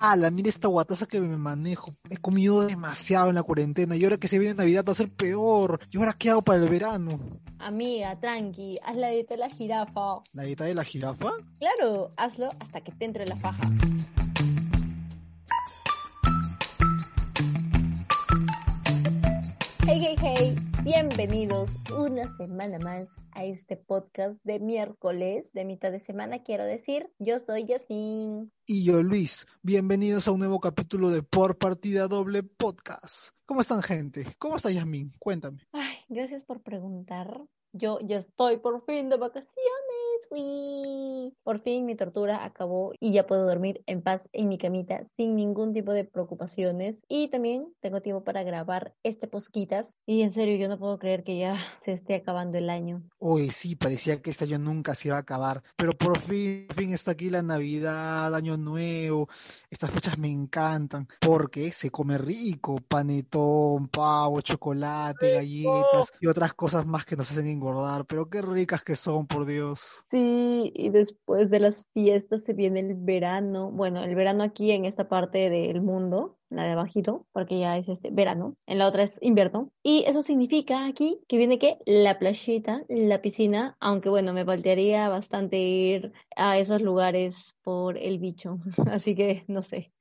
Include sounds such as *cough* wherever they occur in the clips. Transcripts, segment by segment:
Ah, la mira esta guataza que me manejo. He comido demasiado en la cuarentena y ahora que se viene Navidad va a ser peor. ¿Y ahora qué hago para el verano? Amiga, tranqui, haz la dieta de la jirafa. ¿La dieta de la jirafa? Claro, hazlo hasta que te entre la faja. Hey, hey, hey, bienvenidos una semana más a este podcast de miércoles, de mitad de semana, quiero decir. Yo soy Yasmin. Y yo, Luis. Bienvenidos a un nuevo capítulo de Por Partida Doble Podcast. ¿Cómo están, gente? ¿Cómo está Yasmin? Cuéntame. Ay, gracias por preguntar. Yo ya estoy por fin de vacaciones. Uy. Por fin mi tortura acabó y ya puedo dormir en paz en mi camita sin ningún tipo de preocupaciones. Y también tengo tiempo para grabar este posquitas. Y en serio, yo no puedo creer que ya *laughs* se esté acabando el año. Uy, sí, parecía que este año nunca se iba a acabar. Pero por fin, por fin está aquí la Navidad, Año Nuevo. Estas fechas me encantan porque se come rico. Panetón, pavo, chocolate, galletas y otras cosas más que nos hacen engordar. Pero qué ricas que son, por Dios. Sí, y después de las fiestas se viene el verano. Bueno, el verano aquí en esta parte del mundo, la de abajito, porque ya es este verano, en la otra es invierno. Y eso significa aquí que viene que la playita, la piscina, aunque bueno, me faltaría bastante ir a esos lugares por el bicho, *laughs* así que no sé.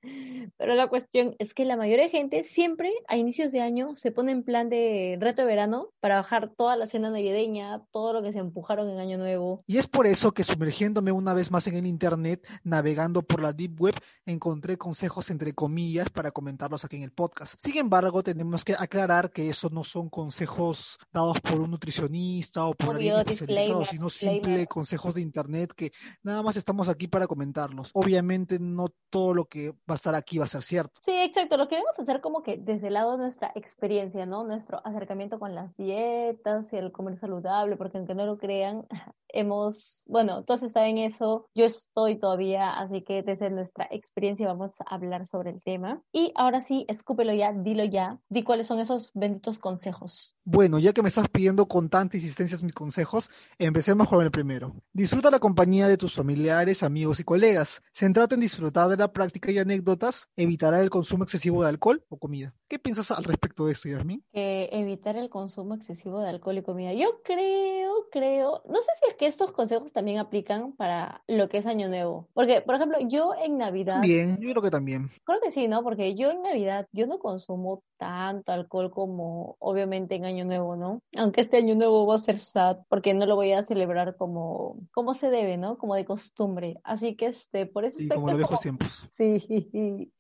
Pero la cuestión es que la mayoría de gente siempre a inicios de año se pone en plan de reto de verano para bajar toda la cena navideña, todo lo que se empujaron en año nuevo. Y es por eso que sumergiéndome una vez más en el internet, navegando por la deep web, encontré consejos entre comillas para comentarlos aquí en el podcast. Sin embargo, tenemos que aclarar que esos no son consejos dados por un nutricionista o por alguien Obvio, especializado, disclaimer, sino simple consejos de internet que nada más estamos aquí para comentarlos. Obviamente no todo lo que va a estar aquí va a ser cierto. Sí, exacto. Lo queremos hacer como que desde el lado de nuestra experiencia, ¿no? Nuestro acercamiento con las dietas y el comer saludable, porque aunque no lo crean, hemos, bueno, todos saben eso, yo estoy todavía, así que desde nuestra experiencia vamos a hablar sobre el tema. Y ahora sí, escúpelo ya, dilo ya, di cuáles son esos benditos consejos. Bueno, ya que me estás pidiendo con tanta insistencia mis consejos, empecemos con el primero. Disfruta la compañía de tus familiares, amigos y colegas. Centrate en disfrutar de la práctica y anécdotas. Evitará el consumo excesivo de alcohol o comida. ¿Qué piensas al respecto de esto, Yasmin? que evitar el consumo excesivo de alcohol y comida. Yo creo, creo, no sé si es que estos consejos también aplican para lo que es Año Nuevo. Porque, por ejemplo, yo en Navidad, Bien, yo creo que también. creo que sí, ¿no? Porque yo en Navidad, yo no consumo tanto alcohol como obviamente en Año Nuevo, ¿no? Aunque este Año Nuevo va a ser sad, porque no lo voy a celebrar como, como se debe, ¿no? Como de costumbre. Así que, este, por ese Y aspecto como es de viejos como- tiempos. *laughs* Sí,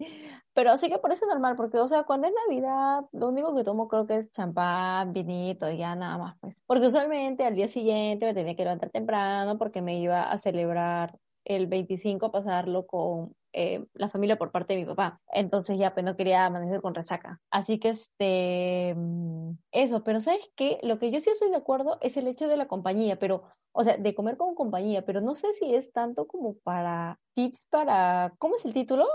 pero así que por eso es normal, porque, o sea, cuando es Navidad, lo único que tomo creo que es champán, vinito, ya nada más, pues. Porque usualmente al día siguiente me tenía que levantar temprano porque me iba a celebrar el 25, a pasarlo con eh, la familia por parte de mi papá. Entonces ya, pues no quería amanecer con resaca. Así que, este, mm, eso, pero ¿sabes qué? Lo que yo sí estoy de acuerdo es el hecho de la compañía, pero o sea, de comer con compañía, pero no sé si es tanto como para tips para, ¿cómo es el título?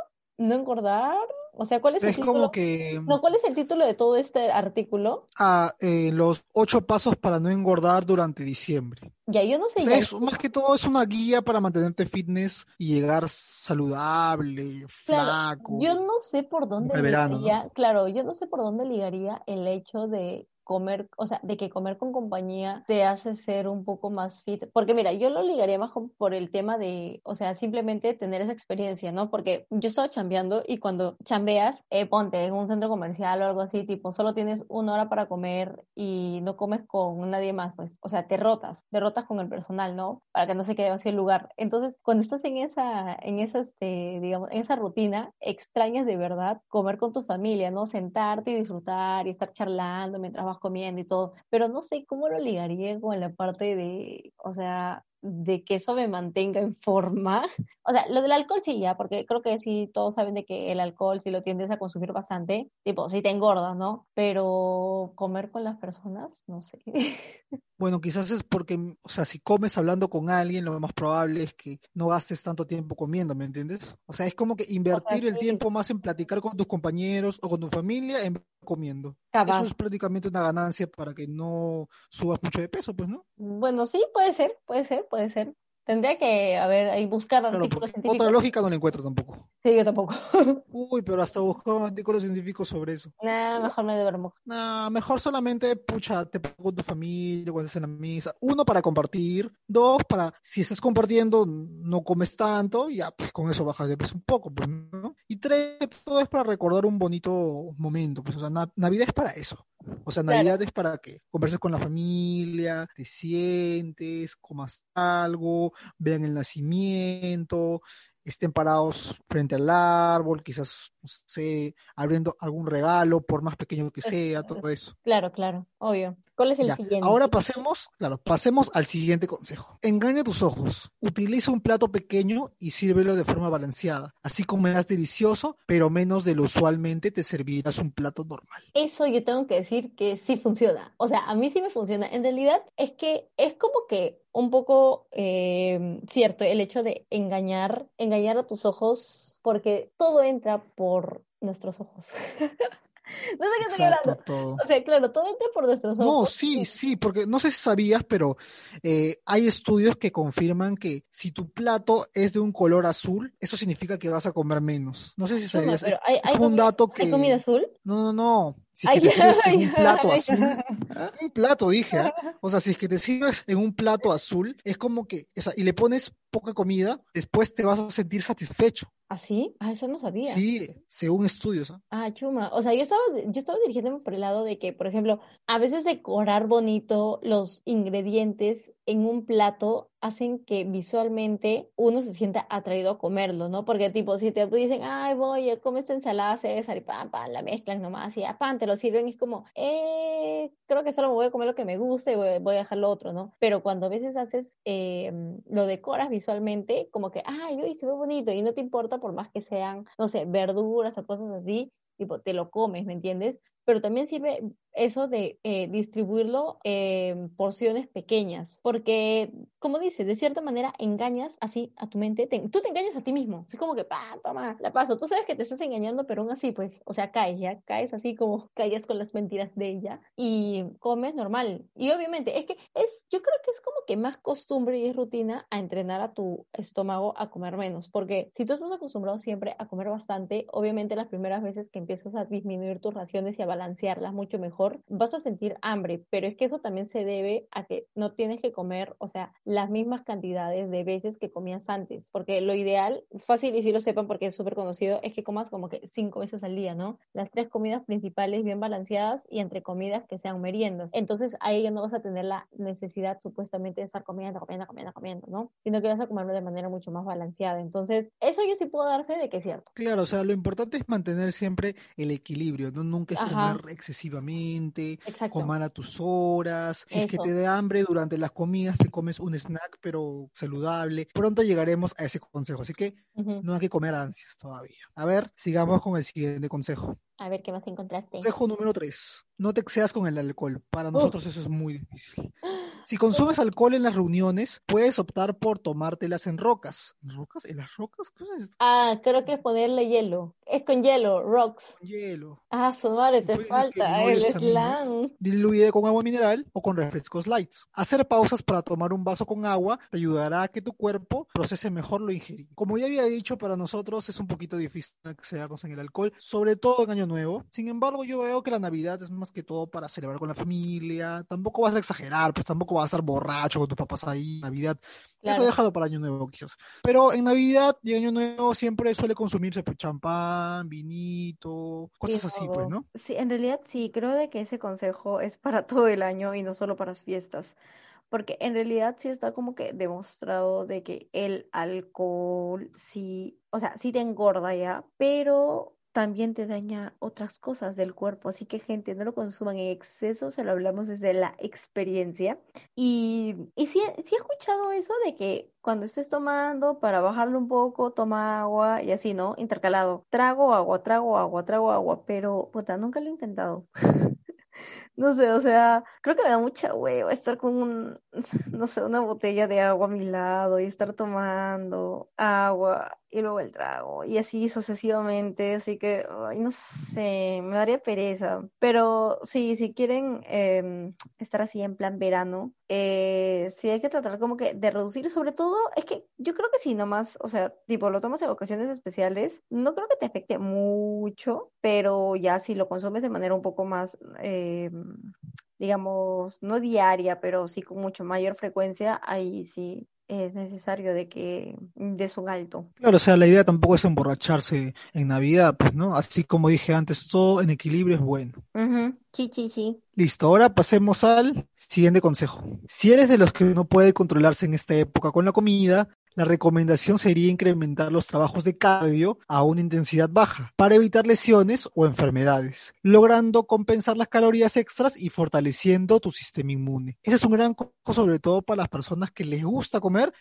No engordar. O sea, ¿cuál es el Es título? como que No, ¿cuál es el título de todo este artículo? ah, eh, los ocho pasos para no engordar durante diciembre. Ya, yo no sé O sea, ya. es, más que todo es una guía para mantenerte fitness y llegar saludable, Claro, flaco. yo no sé por dónde verano, ligaría, claro, yo no sé por dónde ligaría el hecho de comer, o sea, de que comer con compañía te hace ser un poco más fit, porque mira, yo lo ligaría más por el tema de, o sea, simplemente tener esa experiencia, ¿no? Porque yo estaba chambeando y cuando chambeas, eh, ponte en un centro comercial o algo así, tipo, solo tienes una hora para comer y no comes con nadie más, pues, o sea, te rotas, te rotas con el personal, ¿no? Para que no se quede vacío el lugar. Entonces, cuando estás en esa, en esa, este, digamos, en esa rutina, extrañas de verdad comer con tu familia, ¿no? Sentarte y disfrutar y estar charlando mientras vas comiendo y todo. Pero no sé cómo lo ligaría con la parte de, o sea, de que eso me mantenga en forma. *laughs* O sea, lo del alcohol sí, ya, porque creo que sí, todos saben de que el alcohol, si lo tiendes a consumir bastante, tipo, sí te engordas, ¿no? Pero comer con las personas, no sé. *laughs* Bueno, quizás es porque, o sea, si comes hablando con alguien, lo más probable es que no gastes tanto tiempo comiendo, ¿me entiendes? O sea, es como que invertir el sí. tiempo más en platicar con tus compañeros o con tu familia en comiendo. Eso es prácticamente una ganancia para que no subas mucho de peso, pues, ¿no? Bueno, sí, puede ser, puede ser, puede ser. Tendría que, a ver, ahí buscar Claro, artículos científicos. otra lógica no la encuentro tampoco. Sí, yo tampoco. *laughs* Uy, pero hasta buscó artículos científicos sobre eso. Nah, mejor me duermo. Nah, mejor solamente, pucha, te pongo con tu familia cuando estés en la misa. Uno, para compartir. Dos, para, si estás compartiendo, no comes tanto, ya, pues con eso bajas de peso un poco, pues, ¿no? Y tres, todo es para recordar un bonito momento, pues, o sea, na- Navidad es para eso. O sea, Claro. Navidad es para que converses con la familia, te sientes, comas algo, vean el nacimiento, estén parados frente al árbol, quizás, no sé, abriendo algún regalo, por más pequeño que sea, todo eso. Claro, claro, obvio. ¿Cuál es el Ya, siguiente? ahora pasemos, claro, pasemos al siguiente consejo. Engaña tus ojos. Utiliza un plato pequeño y sírvelo de forma balanceada. Así comerás delicioso, pero menos de lo usualmente te servirás un plato normal. Eso yo tengo que decir que sí funciona. O sea, a mí sí me funciona. En realidad es que es como que un poco eh, cierto el hecho de engañar, engañar a tus ojos, porque todo entra por nuestros ojos. *laughs* No sé qué estoy hablando. todo. O sea, claro, todo entra por nuestros No, ojos. sí, sí, porque no sé si sabías, pero eh, hay estudios que confirman que si tu plato es de un color azul, eso significa que vas a comer menos. No sé si sabías. pero hay, Es hay un dato ¿hay que... comida azul? No, no, no. Si es que te sirves en un plato azul, un plato dije, ¿ah? O sea, si es que te sirves en un plato azul, es como que, o sea, y le pones poca comida, después te vas a sentir satisfecho. ¿Ah, sí? Ah, eso no sabía. Sí, según estudios, ¿ah? Ah, chuma. O sea, yo estaba, yo estaba dirigiéndome por el lado de que, por ejemplo, a veces decorar bonito los ingredientes en un plato hacen que visualmente uno se sienta atraído a comerlo, ¿no? Porque tipo, si te dicen, ay, voy, a comer esta ensalada César y pam, pam, la mezclan nomás y a pan, te lo sirven, es como, eh, creo que solo me voy a comer lo que me gusta y voy, voy a dejar lo otro, ¿no? Pero cuando a veces haces, eh, lo decoras visualmente, como que, ay, uy, se ve bonito y no te importa por más que sean, no sé, verduras o cosas así, tipo, te lo comes, ¿me entiendes? Pero también sirve eso de eh, distribuirlo en porciones pequeñas, porque, como dice, de cierta manera engañas así a tu mente, te- tú te engañas a ti mismo, es como que, pa, toma, la paso, tú sabes que te estás engañando, pero aún así, pues, o sea, caes, ya, caes así como *laughs* caes con las mentiras de ella y comes normal. Y obviamente, es que es, yo creo que es como que más costumbre y rutina a entrenar a tu estómago a comer menos, porque si tú estás acostumbrado siempre a comer bastante, obviamente las primeras veces que empiezas a disminuir tus raciones y a balancearlas mucho mejor, vas a sentir hambre, pero es que eso también se debe a que no tienes que comer, o sea, las mismas cantidades de veces que comías antes, porque lo ideal, fácil y si lo sepan porque es súper conocido, es que comas como que cinco veces al día, ¿no? Las tres comidas principales bien balanceadas y entre comidas que sean meriendas. Entonces ahí ya no vas a tener la necesidad supuestamente de estar comiendo, comiendo, comiendo, comiendo, ¿no? Sino que vas a comerlo de manera mucho más balanceada. Entonces, eso yo sí puedo dar fe de que es cierto. Claro, o sea, lo importante es mantener siempre el equilibrio, ¿no? Nunca es Ajá. comer excesivamente, Exacto. comer a tus horas. Si es que Eso. te da hambre durante las comidas, te comes un snack, pero saludable. Pronto llegaremos a ese consejo, así que Ujú. no hay que comer ansias todavía. A ver, sigamos con el siguiente consejo. A ver qué más encontraste. Consejo número 3. No te excedas con el alcohol. Para Uf. nosotros eso es muy difícil. *laughs* Si consumes alcohol en las reuniones, puedes optar por tomártelas en rocas. ¿En rocas? ¿En las rocas? ¿Qué es esto? Ah, creo que es ponerle hielo. Es con hielo, rocks. Con hielo. Ah, su madre, te falta el slang. Diluye con agua mineral o con refrescos lights. Hacer pausas para tomar un vaso con agua te ayudará a que tu cuerpo procese mejor lo ingerido. Como ya había dicho, para nosotros es un poquito difícil excedernos en el alcohol, sobre todo en Año Nuevo. Sin embargo, yo veo que la Navidad es más que todo para celebrar con la familia. Tampoco vas a exagerar, pues tampoco vas a estar borracho con tus papás ahí. Navidad, eso Claro. déjalo para Año Nuevo, quizás. Pero en Navidad y Año Nuevo siempre suele consumirse pues, champán, vinito, cosas así, pues, ¿no? Sí, en realidad sí, creo de que ese consejo es para *laughs* todo el año y no solo para las fiestas, porque en realidad sí está como que demostrado de que el alcohol sí, o sea, sí te engorda ya, pero también te daña otras cosas del cuerpo, así que gente, no lo consuman en exceso, se lo hablamos desde la experiencia. Y, y sí, sí he escuchado eso de que cuando estés tomando, para bajarlo un poco, toma agua y así, ¿no? Intercalado. Trago agua, trago agua, trago agua, pero puta, nunca lo he intentado. *laughs* *laughs* No sé, o sea, creo que me da mucha hueva estar con un, *laughs* no sé, una botella de agua a mi lado y estar tomando agua y luego el trago, y así sucesivamente, así que, ay, no sé, me daría pereza. Pero sí, si quieren em, estar así en plan verano, eh, sí hay que tratar como que de reducir, sobre todo, es que yo creo que si nomás, o sea, tipo, lo tomas en ocasiones especiales, no creo que te afecte mucho, pero ya si lo consumes de manera un poco más... Eh, digamos, no diaria, pero sí con mucho mayor frecuencia, ahí sí es necesario de que des un alto. Claro, o sea, la idea tampoco es emborracharse en Navidad, pues, ¿no? Así como dije antes, todo en equilibrio es bueno. Sí, sí, sí. Listo, ahora pasemos al siguiente consejo. Si eres de los que no puede controlarse en esta época con la comida, la recomendación sería incrementar los trabajos de cardio a una intensidad baja para evitar lesiones o enfermedades, logrando compensar las calorías extras y fortaleciendo tu sistema inmune. Ese es un gran consejo sobre todo para las personas que les gusta comer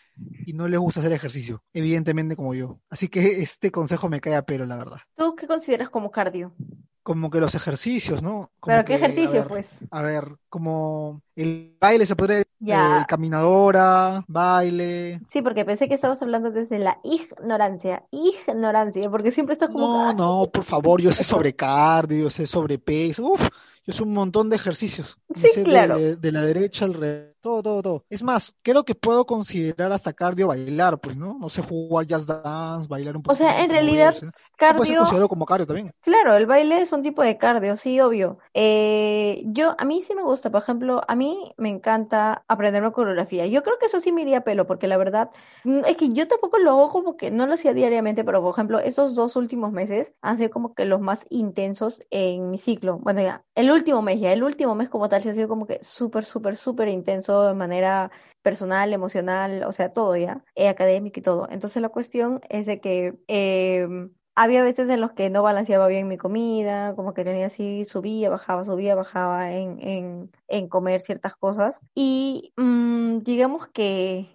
y no les gusta hacer ejercicio, evidentemente como yo. Así que este consejo me cae a pelo, la verdad. ¿Tú qué consideras como cardio? Como que los ejercicios, ¿no? ¿Pero qué ejercicio, pues? A ver, como el baile se podría ya. Eh, caminadora, baile. Sí, porque pensé que estabas hablando desde la ignorancia, ignorancia, porque siempre estás como... No, no, por favor, yo sé sobre cardio, sé sobre peso, uf, yo sé un montón de ejercicios. Sí, claro. De, la derecha al revés, todo, todo, todo. Es más, creo que puedo considerar hasta cardio bailar, pues, ¿no? No sé, jugar jazz dance, bailar un poco. O sea, en realidad, cardio... Puede ser considerado como cardio también. Claro, el baile es un tipo de cardio, sí, obvio. Eh, yo, a mí sí me gusta, por ejemplo, a mí me encanta aprenderme coreografía. Yo creo que eso sí me iría a pelo, porque la verdad, mm, es que yo tampoco lo hago como que no lo hacía diariamente, pero por ejemplo, esos dos últimos meses han sido como que los más intensos en mi ciclo. Bueno, ya, el último mes, ya el último mes como tal, se ha sido como que súper, súper, súper intenso de manera personal, emocional, o sea, todo ya, eh, académico y todo. Entonces la cuestión es de que eh, había veces en los que no balanceaba bien mi comida, como que tenía así, subía, bajaba, subía, bajaba en, en, en comer ciertas cosas. Y mm, digamos que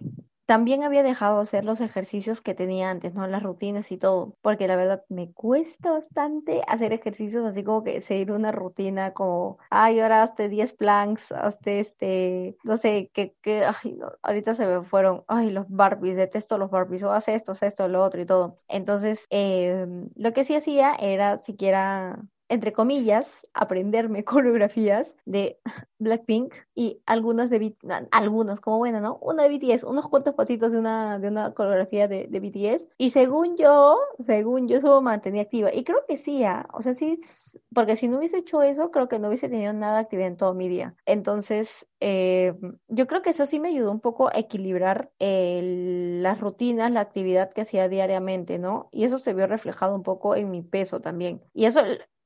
también había dejado de hacer los ejercicios que tenía antes, ¿no? Las rutinas y todo, porque la verdad me cuesta bastante hacer ejercicios así como que seguir una rutina como, ay, ahora hazte 10 planks, hazte este, no sé, que, que ay, ahorita se me fueron, ay, los Barbies, detesto los Barbies, o haz esto, haz esto, lo otro y todo. Entonces, eh, lo que sí hacía era siquiera entre comillas, aprenderme *laughs* coreografías de Blackpink y algunas de algunas como buena, ¿no? Una de BTS, unos cuantos pasitos de una, de una coreografía de, de BTS. Y según yo, según yo, eso mantenía activa. Y creo que sí, ¿ah? o sea, sí, porque si no hubiese hecho eso, creo que no hubiese tenido nada actividad en todo mi día. Entonces, eh, yo creo que eso sí me ayudó un poco a equilibrar las rutinas, la actividad que hacía diariamente, ¿no? Y eso se vio reflejado un poco en mi peso también. Y eso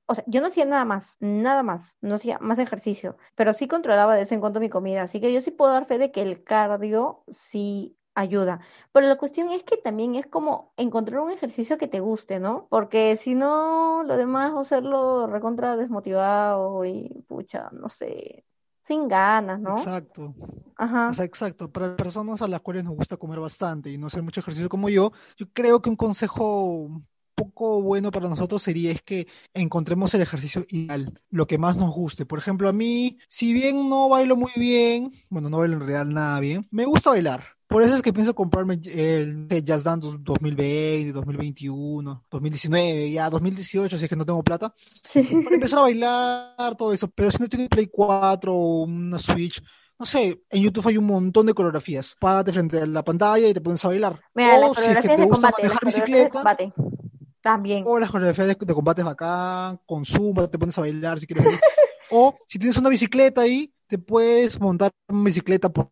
o sea, yo no hacía nada más, nada más, no hacía más ejercicio, pero sí controlaba de vez en cuando mi comida, así que yo sí puedo dar fe de que el cardio sí ayuda. Pero la cuestión es que también es como encontrar un ejercicio que te guste, ¿no? Porque si no, lo demás, hacerlo recontra desmotivado y pucha, no sé, sin ganas, ¿no? Exacto. Ajá. O sea, exacto. Para personas a las cuales nos gusta comer bastante y no hacer mucho ejercicio como yo, yo creo que un consejo poco bueno para nosotros sería es que encontremos el ejercicio ideal, lo que más nos guste. Por ejemplo, a mí, si bien no bailo muy bien, bueno, no bailo en realidad nada bien, me gusta bailar. Por eso es que pienso comprarme el Jazz Dance 2020, 2021, 2019, ya 2018, si es que no tengo plata. *laughs* Para empezar a bailar, todo eso. Pero si no tienes Play 4 o una Switch, no sé, en YouTube hay un montón de coreografías. Párate frente a la pantalla y te pones a bailar. Mira, o si es que te gusta manejar bicicleta, también. O las coreografías de, de combates acá, con Zumba, te pones a bailar si quieres. o si tienes una bicicleta ahí, te puedes montar una bicicleta por,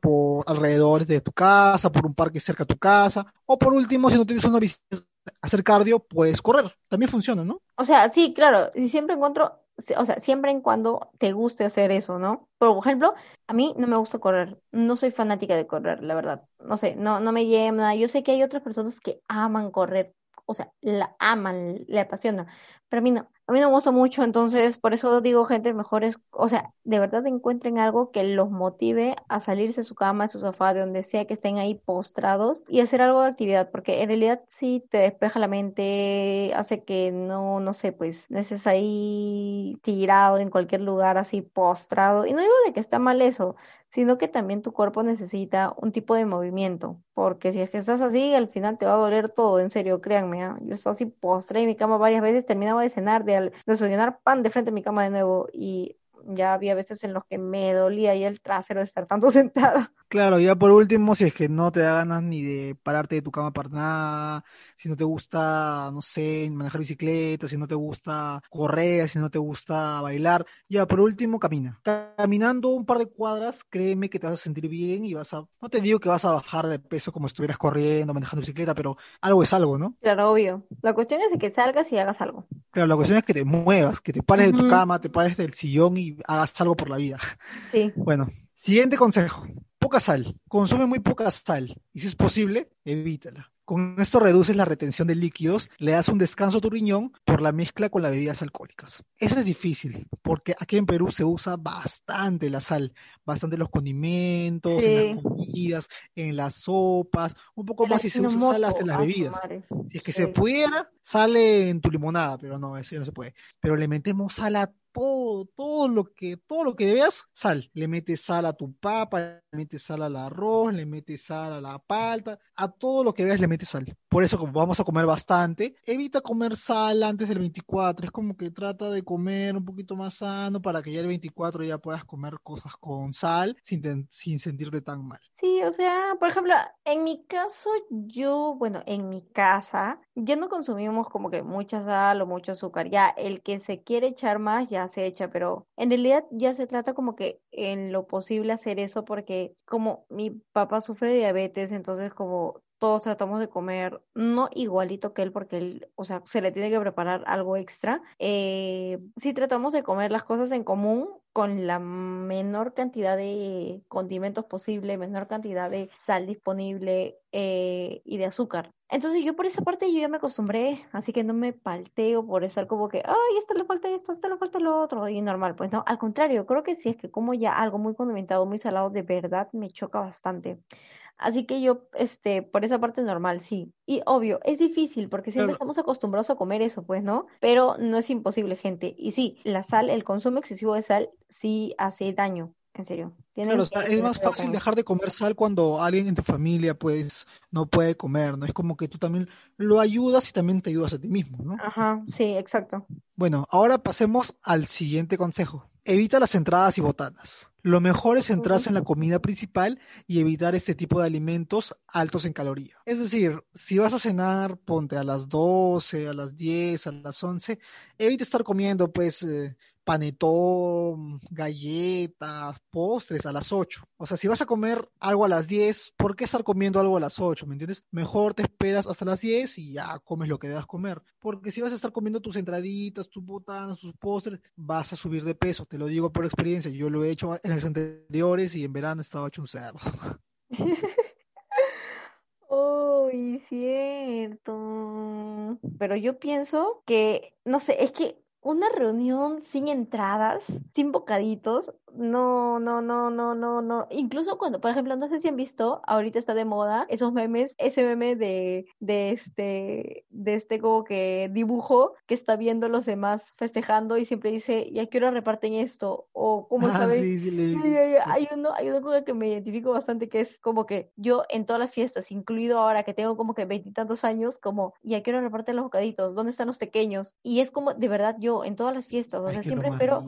por alrededor de tu casa, por un parque cerca de tu casa. O por último, si no tienes una bicicleta, hacer cardio, puedes correr. También funciona, ¿no? O sea, sí, claro. Y siempre encuentro, o sea, siempre en cuando te guste hacer eso, ¿no? Por ejemplo, a mí no me gusta correr. No soy fanática de correr, la verdad. No sé, no, no me llena. Yo sé que hay otras personas que aman correr, o sea, la aman, le apasiona, pero a mí no, a mí no me gusta mucho, entonces por eso digo, gente, mejor es, o sea, de verdad encuentren algo que los motive a salirse de su cama, de su sofá, de donde sea que estén ahí postrados y hacer algo de actividad, porque en realidad sí te despeja la mente, hace que no, no sé, pues, no estés ahí tirado en cualquier lugar así postrado, y no digo de que está mal eso, sino que también tu cuerpo necesita un tipo de movimiento, porque si es que estás así, al final te va a doler todo, en serio, créanme, ¿ah? yo estaba así postré en mi cama varias veces, terminaba de cenar, de desayunar pan de frente a mi cama de nuevo y ya había veces en los que me dolía ahí el trasero de estar tanto *laughs* sentada. Claro, ya por último, si es que no te da ganas ni de pararte de tu cama para nada, si no te gusta, no sé, manejar bicicleta, si no te gusta correr, si no te gusta bailar, ya por último, camina. Caminando un par de cuadras, créeme que te vas a sentir bien y vas a, no te digo que vas a bajar de peso como si estuvieras corriendo, manejando bicicleta, pero algo es algo, ¿no? Claro, obvio. La cuestión es de que salgas y hagas algo. Claro, la cuestión es que te muevas, que te pares de tu cama, te pares del sillón y hagas algo por la vida. Sí. *laughs* Bueno, siguiente consejo poca sal, consume muy poca sal y si es posible, evítala. Con esto reduces la retención de líquidos, le das un descanso a tu riñón por la mezcla con las bebidas alcohólicas. Eso es difícil, porque aquí en Perú se usa bastante la sal, bastante los condimentos, en las comidas, en las sopas, un poco más si se usa sal hasta en las bebidas. Si es que se pudiera, sale en tu limonada, pero no, eso no se puede. Pero le metemos sal a todo, todo lo que, todo lo que veas, sal. Le metes sal a tu papa, le metes sal al arroz, le metes sal a la palta, a todo lo que veas le metes sal. Por eso, como vamos a comer bastante, evita comer sal antes del 24. Es como que trata de comer un poquito más sano para que ya el 24 ya puedas comer cosas con sal sin, sin sentirte tan mal. Sí, o sea, por ejemplo, en mi caso, yo, bueno, en mi casa, ya no consumimos como que mucha sal o mucho azúcar. Ya el que se quiere echar más, ya se echa, pero en realidad ya se trata como que en lo posible hacer eso porque como mi papá sufre de diabetes, entonces como todos tratamos de comer, no igualito que él, porque él, o sea, se le tiene que preparar algo extra. Eh, sí tratamos de comer las cosas en común con la menor cantidad de condimentos posible, menor cantidad de sal disponible eh, y de azúcar. Entonces yo por esa parte yo ya me acostumbré, así que no me palteo por estar como que, ay, esto le falta esto, esto le falta lo otro, y normal, pues no, al contrario, creo que sí es que como ya algo muy condimentado, muy salado, de verdad me choca bastante. Así que yo, este, por esa parte normal, sí. Y obvio, es difícil porque siempre estamos acostumbrados a comer eso, pues, ¿no? Pero no es imposible, gente. Y sí, la sal, el consumo excesivo de sal sí hace daño. En serio. Claro, es más fácil dejar de comer sal cuando alguien en tu familia pues no puede comer, ¿no? Es como que tú también lo ayudas y también te ayudas a ti mismo, ¿no? Ajá, sí, exacto. Bueno, ahora pasemos al siguiente consejo. Evita las entradas y botanas. Lo mejor es centrarse en la comida principal y evitar este tipo de alimentos altos en calorías. Es decir, si vas a cenar, ponte a las 12, a las 10, a las 11, evita estar comiendo pues eh, panetón, galletas, postres a las 8. O sea, si vas a comer algo a las 10, ¿por qué estar comiendo algo a las 8? ¿Me entiendes? Mejor te esperas hasta las 10 y ya comes lo que debas comer. Porque si vas a estar comiendo tus entraditas, tus botanas, tus postres, vas a subir de peso. Te lo digo por experiencia. Yo lo he hecho en los anteriores y en verano estaba hecho un cerdo. *laughs* Uy, cierto. Pero yo pienso que, no sé, es que una reunión sin entradas, sin bocaditos, no, no, no, no, no, no. Incluso cuando, por ejemplo, no sé si han visto, ahorita está de moda esos memes, ese meme de, de este, de este como que dibujo que está viendo los demás festejando y siempre dice, ¿y a qué hora reparten esto? O cómo ah, Sí, sí, sí, hay uno, hay uno con el que me identifico bastante que es como que yo en todas las fiestas, incluido ahora que tengo como que veintitantos años, como, ¿y a qué hora reparten los bocaditos? ¿Dónde están los pequeños? Y es como, de verdad, yo en todas las fiestas, o sea, siempre espero,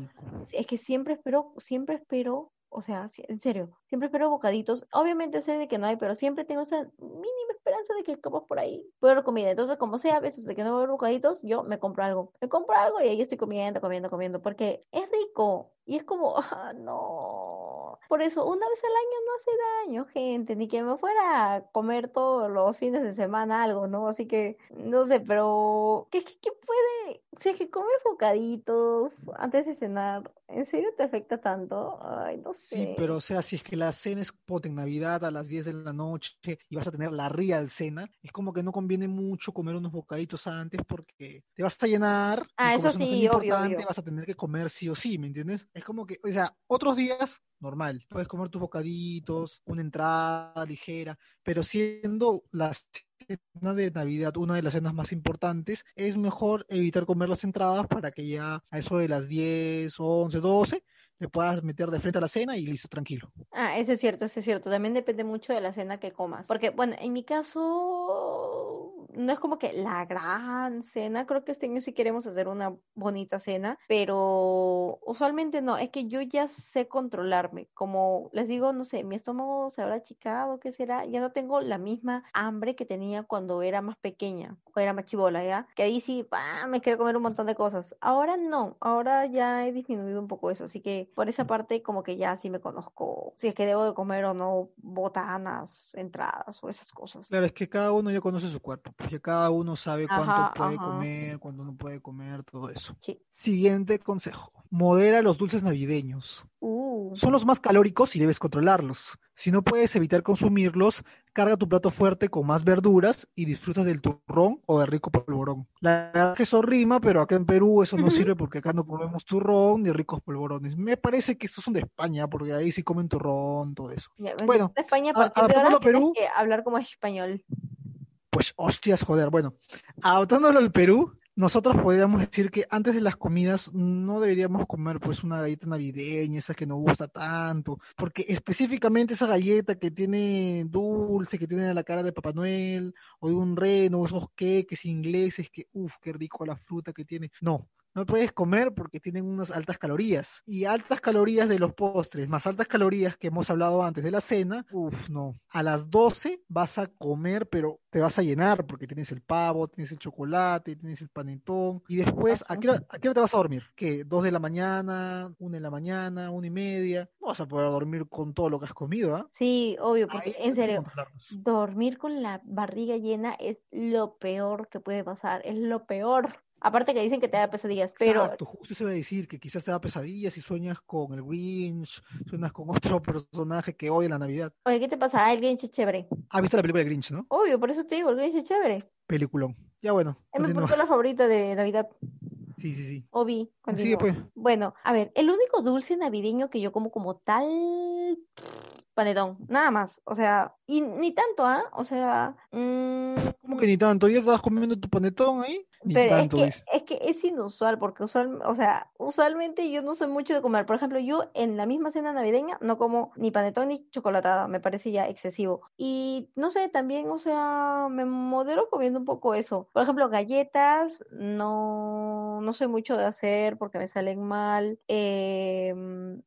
es que siempre espero, siempre espero, o sea, en serio, siempre espero bocaditos. Obviamente sé de que no hay, pero siempre tengo esa mínima esperanza de que como por ahí puedo haber comida. Entonces, como sea, a veces de que no veo bocaditos, yo me compro algo. Me compro algo y ahí estoy comiendo, comiendo, comiendo, porque es rico. Y es como, *laughs* ah, no. Por eso, una vez al año no hace daño, gente, ni que me fuera a comer todos los fines de semana algo, ¿no? Así que, no sé, pero, ¿qué, qué, qué puede? Si es que comes bocaditos antes de cenar, ¿en serio te afecta tanto? Ay, no sé. Sí, pero o sea, si es que la cena es en Navidad a las 10 de la noche y vas a tener la real cena, es como que no conviene mucho comer unos bocaditos antes porque te vas a llenar. Ah, eso sí, obvio, obvio. Vas a tener que comer sí o sí, ¿me entiendes? Es como que, o sea, otros días, normal, puedes comer tus bocaditos, una entrada ligera, pero siendo la cena de Navidad una de las cenas más importantes, es mejor evitar comer las entradas para que ya a eso de las 10, 11, 12 le puedas meter de frente a la cena y listo, tranquilo. Ah, eso es cierto, eso es cierto. También depende mucho de la cena que comas. Porque, bueno, en mi caso no es como que la gran cena. Creo que este año sí queremos hacer una bonita cena, pero usualmente no. Es que yo ya sé controlarme. Como les digo, no sé, mi estómago se habrá achicado, ¿qué será? Ya no tengo la misma hambre que tenía cuando era más pequeña o era más chivola, ¿ya? Que ahí sí, me quiero comer un montón de cosas. Ahora no, ahora ya he disminuido un poco eso. Así que por esa parte, como que ya sí me conozco. Si es que debo de comer o no botanas, entradas o esas cosas. Claro, es que cada uno ya conoce su cuerpo que cada uno sabe cuánto puede comer, cuándo no puede comer, todo eso. Siguiente consejo. Modera los dulces navideños. Uh. Son los más calóricos y debes controlarlos. Si no puedes evitar consumirlos, carga tu plato fuerte con más verduras y disfruta del turrón o del rico polvorón. La verdad que eso rima, pero acá en Perú eso no sirve porque acá no comemos turrón ni ricos polvorones. Me parece que estos son de España, porque ahí sí comen turrón, todo eso. bueno, de España, a, Perú, que hablar como español pues hostias, joder. Bueno, adaptándolo al Perú, nosotros podríamos decir que antes de las comidas no deberíamos comer pues una galleta navideña, esa que nos gusta tanto, porque específicamente esa galleta que tiene dulce, que tiene la cara de Papá Noel, o de un reno, esos queques ingleses, que uff, qué rico la fruta que tiene. No, no puedes comer porque tienen unas altas calorías. Y altas calorías de los postres, más altas calorías que hemos hablado antes de la cena, uff, no. A las 12 vas a comer, pero te vas a llenar porque tienes el pavo, tienes el chocolate, tienes el panetón. Y después, ¿a qué, hora, te vas a dormir? ¿Qué? ¿Dos de la mañana? ¿Una de la mañana? ¿Una y media? No vas a poder dormir con todo lo que has comido, ¿ah? Sí, obvio, porque en serio, dormir con la barriga llena es lo peor que puede pasar, es lo peor. Aparte que dicen que te da pesadillas, pero... Exacto, justo se va a decir que quizás te da pesadillas y sueñas con el Grinch, sueñas con *laughs* otro personaje que odia la Navidad. Oye, ¿qué te pasa? Ah, el Grinch es chévere. ¿Has visto la película de Grinch, no? Obvio, por eso te digo, el Grinch es chévere. Peliculón. Ya bueno. Es mi película favorita de Navidad. Sí, sí, sí. Obi. Sí, pues. Bueno, a ver, el único dulce navideño que yo como como tal panetón, nada más. O sea, y ni tanto, ¿ah? O sea. Mmm... ¿Cómo que ni tanto? ¿Ya estás comiendo tu panetón ahí? Pero es, que, es. que es inusual, porque usual, o sea, usualmente yo no soy mucho de comer. Por ejemplo, yo en la misma cena navideña no como ni panetón ni chocolatada, me parece ya excesivo. Y no sé, también, o sea, me modero comiendo un poco eso. Por ejemplo, galletas, no, no soy mucho de hacer porque me salen mal. Eh,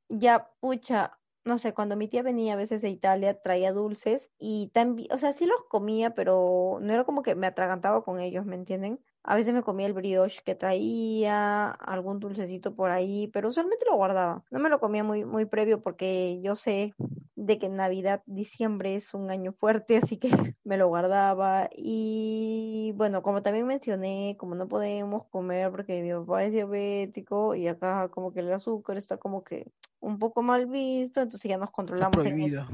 ya, pucha, no sé, cuando mi tía venía a veces de Italia, traía dulces y también, o sea, sí los comía, pero no era como que me atragantaba con ellos, ¿me entienden? A veces me comía el brioche que traía, algún dulcecito por ahí, pero usualmente lo guardaba. No me lo comía muy, muy previo porque yo sé de que Navidad, diciembre es un año fuerte, *laughs* así que me lo guardaba. Y bueno, como también mencioné, como no podemos comer porque mi papá es diabético y acá como que el azúcar está como que un poco mal visto, entonces ya nos controlamos en eso.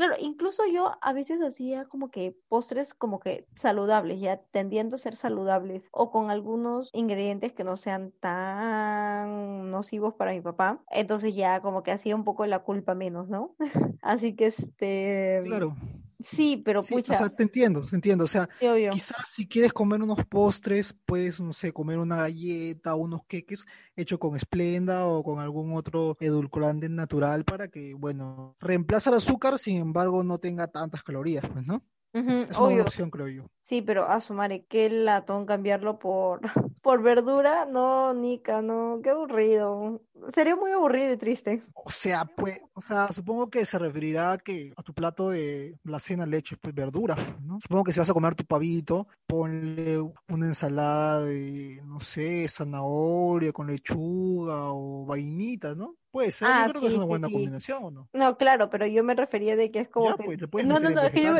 Claro, incluso yo a veces hacía como que postres como que saludables, ya tendiendo a ser saludables o con algunos ingredientes que no sean tan nocivos para mi papá. Entonces ya como que hacía un poco la culpa menos, ¿no? *laughs* Así que este... Claro. Sí, pero pucha. O sea, te entiendo, te entiendo. O sea, quizás si quieres comer unos postres, puedes, no sé, comer una galleta unos queques hecho con esplenda o con algún otro edulcorante natural para que, bueno, reemplaza el azúcar, sin embargo, no tenga tantas calorías, pues, ¿no? Es una opción, creo yo. Sí, pero a su madre, qué latón cambiarlo por, *laughs* por verdura. No, Nica, no, qué aburrido. Sería muy aburrido y triste. O sea, pues, o sea, supongo que se referirá a que a tu plato de la cena leche, pues verdura, ¿no? Supongo que si vas a comer tu pavito, ponle una ensalada de, no sé, zanahoria con lechuga o vainita, ¿no? Puede ser, ah, yo creo que es una buena combinación, ¿o no? No, claro, pero yo me refería de que es como que... Pues, no, no, no, es que yo,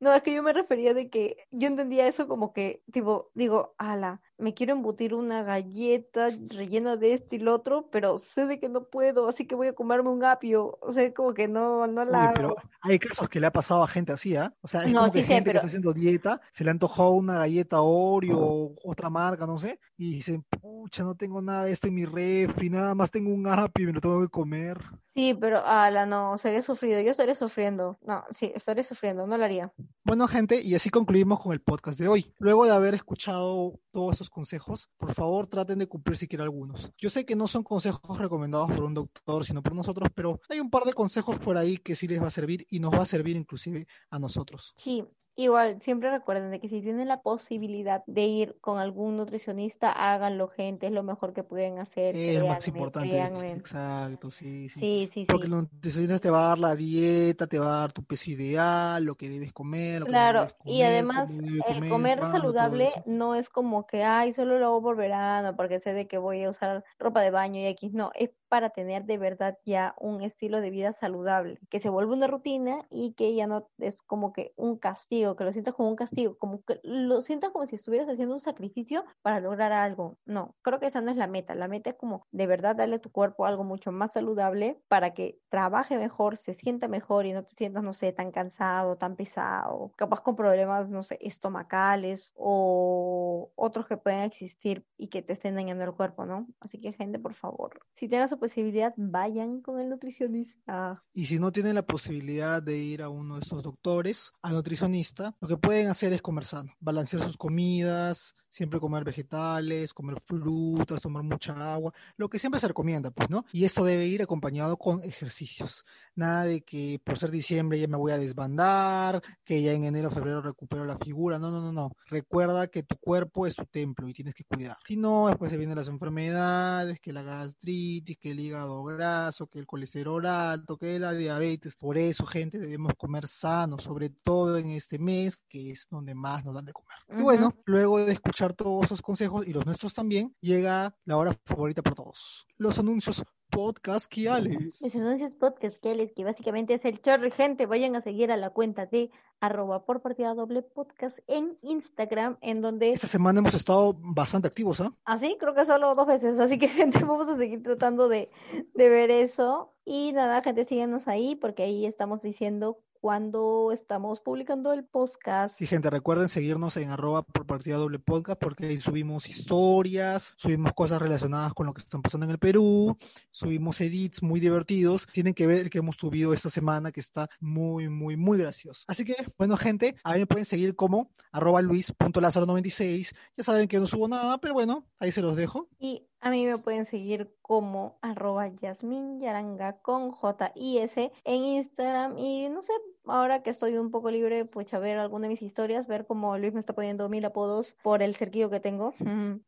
no, es que yo me refería de que yo entendía eso como que, tipo, digo, ala, me quiero embutir una galleta rellena de esto y lo otro, pero sé de que no puedo, así que voy a comerme un apio. O sea, como que no, no la. pero hay casos que le ha pasado a gente así, ¿ah? O sea, es como que gente que está haciendo dieta, se le antojó una galleta Oreo otra marca, no sé, y dicen, pucha, no tengo nada de esto en mi refri, nada más tengo un app y me lo tengo que comer. Sí, pero ala, no, sería sufrido. Yo estaría sufriendo. No, sí, estaría sufriendo, no lo haría. Bueno, gente, y así concluimos con el podcast de hoy. Luego de haber escuchado todos consejos, por favor traten de cumplir siquiera algunos. Yo sé que no son consejos recomendados por un doctor, sino por nosotros, pero hay un par de consejos por ahí que sí les va a servir y nos va a servir inclusive a nosotros. Sí, Igual, siempre recuerden de que si tienen la posibilidad de ir con algún nutricionista, háganlo, gente, es lo mejor que pueden hacer. Es lo más importante. créanme. Exacto, sí, sí. Sí, sí, Porque sí. el nutricionista te va a dar la dieta, te va a dar tu peso ideal, lo que debes comer, lo que Claro, debes y comer, además cómo debes el comer, saludable no es como que, ay, solo lo hago por verano porque sé de que voy a usar ropa de baño y X, no, es para tener de verdad ya un estilo de vida saludable, que se vuelva una rutina y que ya no es como que un castigo, que lo sientas como un castigo, como que lo sientas como si estuvieras haciendo un sacrificio para lograr algo. No, creo que esa no es la meta, la meta es como de verdad darle a tu cuerpo algo mucho más saludable para que trabaje mejor, se sienta mejor y no te sientas, no sé, tan cansado, tan pesado, capaz con problemas, no sé, estomacales o otros que pueden existir y que te estén dañando el cuerpo, ¿no? Así que gente, por favor, si tengan posibilidad, vayan con el nutricionista. Y si no tienen la posibilidad de ir a uno de estos doctores, al nutricionista, lo que pueden hacer es comer sano, balancear sus comidas, siempre comer vegetales, comer frutas, tomar mucha agua, lo que siempre se recomienda, pues, ¿no? Y esto debe ir acompañado con ejercicios. Nada de que por ser diciembre ya me voy a desbandar, que ya en enero o febrero recupero la figura. No, no, no, no. Recuerda que tu cuerpo es tu templo y tienes que cuidar. Si no, después se vienen las enfermedades, que la gastritis, que el hígado graso, que el colesterol alto, que la diabetes. Por eso, gente, debemos comer sano, sobre todo en este mes, que es donde más nos dan de comer. Y bueno, luego de escuchar todos esos consejos y los nuestros también, llega la hora favorita por todos. Los anuncios podcastquiales. Mis anuncios podcast que les que básicamente es el chorro gente, vayan a seguir a la cuenta de arroba por partida doble podcast en Instagram, en donde Esta semana hemos estado bastante activos, ¿ah? así creo que solo dos veces, así que *laughs* gente, vamos a seguir tratando de, de ver eso. Y nada, gente, síguenos ahí porque ahí estamos diciendo cuando estamos publicando el podcast. Sí, gente, recuerden seguirnos en arroba por partida doble podcast porque ahí subimos historias, subimos cosas relacionadas con lo que están pasando en el Perú, subimos edits muy divertidos. Tienen que ver el que hemos subido esta semana que está muy, muy, muy gracioso. Así que, bueno, gente, ahí me pueden seguir como arroba luis.lazaro96. Ya saben que no subo nada, pero bueno, ahí se los dejo. Y a mí me pueden seguir como arroba Yasmin Yaranga con J-I-S en Instagram. Y no sé, ahora que estoy un poco libre, pues a ver alguna de mis historias, ver cómo Luis me está poniendo mil apodos por el cerquillo que tengo.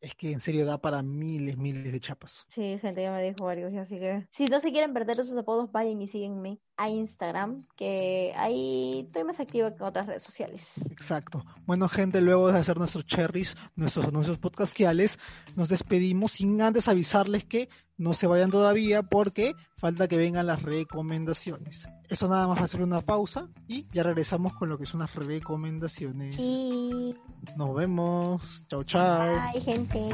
Es que en serio da para miles, miles de chapas. Sí, gente, ya me dijo varios, así que si no se quieren perder esos apodos, vayan y síguenme a Instagram, que ahí estoy más activa que en otras redes sociales. Exacto. Bueno, gente, luego de hacer nuestros cherries, nuestros anuncios podcastiales, nos despedimos sin antes avisarles que no se vayan todavía porque falta que vengan las recomendaciones. Eso nada más va a ser una pausa y ya regresamos con lo que son las recomendaciones. Sí, Nos vemos. Chao, chao. bye, gente.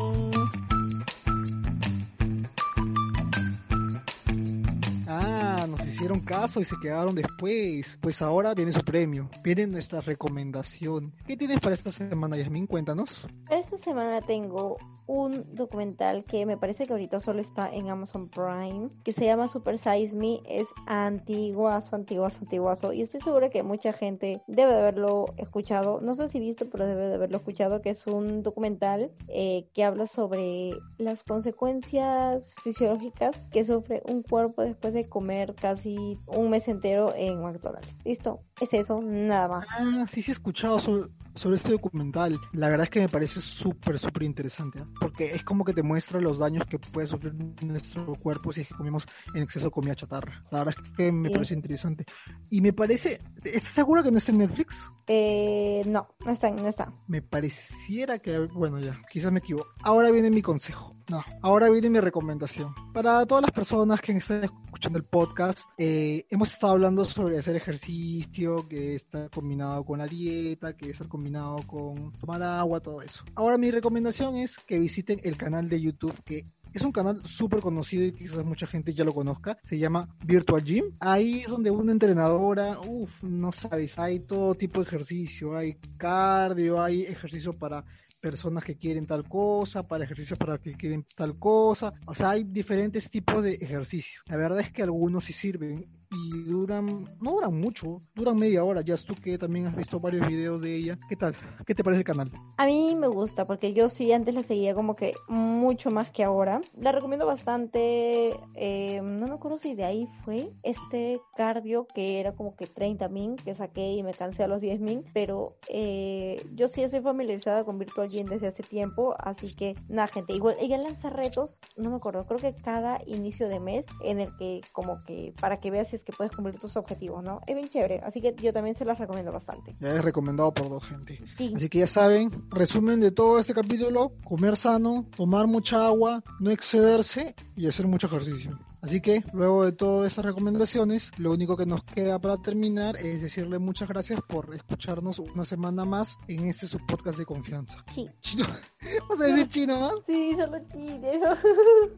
Ah, nos hicieron caso y se quedaron después. Pues ahora viene su premio. Viene nuestra recomendación. ¿Qué tienes para esta semana, Yasmin? Cuéntanos. Para esta semana tengo un documental que me parece que ahorita solo está en Amazon Prime, que se llama Super Size Me. Es antiguazo, antiguazo, antiguazo. Y estoy segura que mucha gente debe de haberlo escuchado. No sé si visto, pero debe de haberlo escuchado, que es un documental eh, que habla sobre las consecuencias fisiológicas que sufre un cuerpo después de comer casi un mes entero en McDonald's. ¿Listo? Es eso, nada más. Ah, sí, sí he escuchado sobre, sobre este documental. La verdad es que me parece súper, súper interesante. ¿ah? Porque es como que te muestra los daños que puede sufrir nuestro cuerpo si es que comemos en exceso comida chatarra. La verdad es que me Sí. parece interesante. Y me parece... ¿Estás segura que no está en Netflix? Eh, no, no está, no está. Me pareciera que... Bueno, ya, quizás me equivoco. Ahora viene mi consejo. No, ahora viene mi recomendación. Para todas las personas que están escuchando el podcast, eh, hemos estado hablando sobre hacer ejercicio, que está combinado con la dieta, que está combinado con tomar agua, todo eso. Ahora mi recomendación es que visiten el canal de YouTube que es un canal súper conocido y quizás mucha gente ya lo conozca. Se llama Virtual Gym. Ahí es donde una entrenadora, uff, no sabes, hay todo tipo de ejercicio. Hay cardio, hay ejercicio para personas que quieren tal cosa, para ejercicios para que quieren tal cosa. O sea, hay diferentes tipos de ejercicios. La verdad es que algunos sí sirven y duran, no duran mucho, duran media hora. Ya tú que también has visto varios videos de ella. ¿Qué tal? ¿Qué te parece el canal? A mí me gusta porque yo sí antes la seguía como que mucho más que ahora. La recomiendo bastante. Eh, no me acuerdo si de ahí fue este cardio que era como que 30 min que saqué y me cansé a los 10 min. Pero eh, yo sí estoy familiarizada con Virtual Gym desde hace tiempo. Así que nada, gente. Igual ella lanza retos, no me acuerdo, creo que cada inicio de mes en el que como que para que veas que puedes cumplir tus objetivos, ¿no? Es bien chévere. Así que yo también se las recomiendo bastante. Ya es recomendado por dos gente. Sí. Así que ya saben, resumen de todo este capítulo, comer sano, tomar mucha agua, no excederse y hacer mucho ejercicio. Así que luego de todas estas recomendaciones, lo único que nos queda para terminar es decirle muchas gracias por escucharnos una semana más en este subpodcast de confianza. Sí. Chino, *laughs* ¿vas a decir chino más? Sí, solo sí, de eso.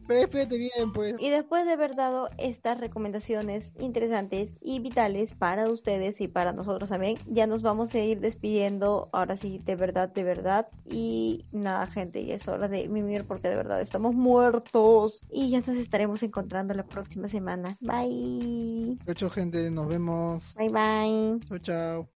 Espérate bien, pues. Y después de haber dado estas recomendaciones interesantes y vitales para ustedes y para nosotros también, ya nos vamos a ir despidiendo. Ahora sí, de verdad, de verdad. Y nada, gente, y es hora de mimir porque de verdad estamos muertos. Y ya nos estaremos encontrando la próxima semana. Bye. Hecho, gente, nos vemos. Bye, bye. Chao, chao.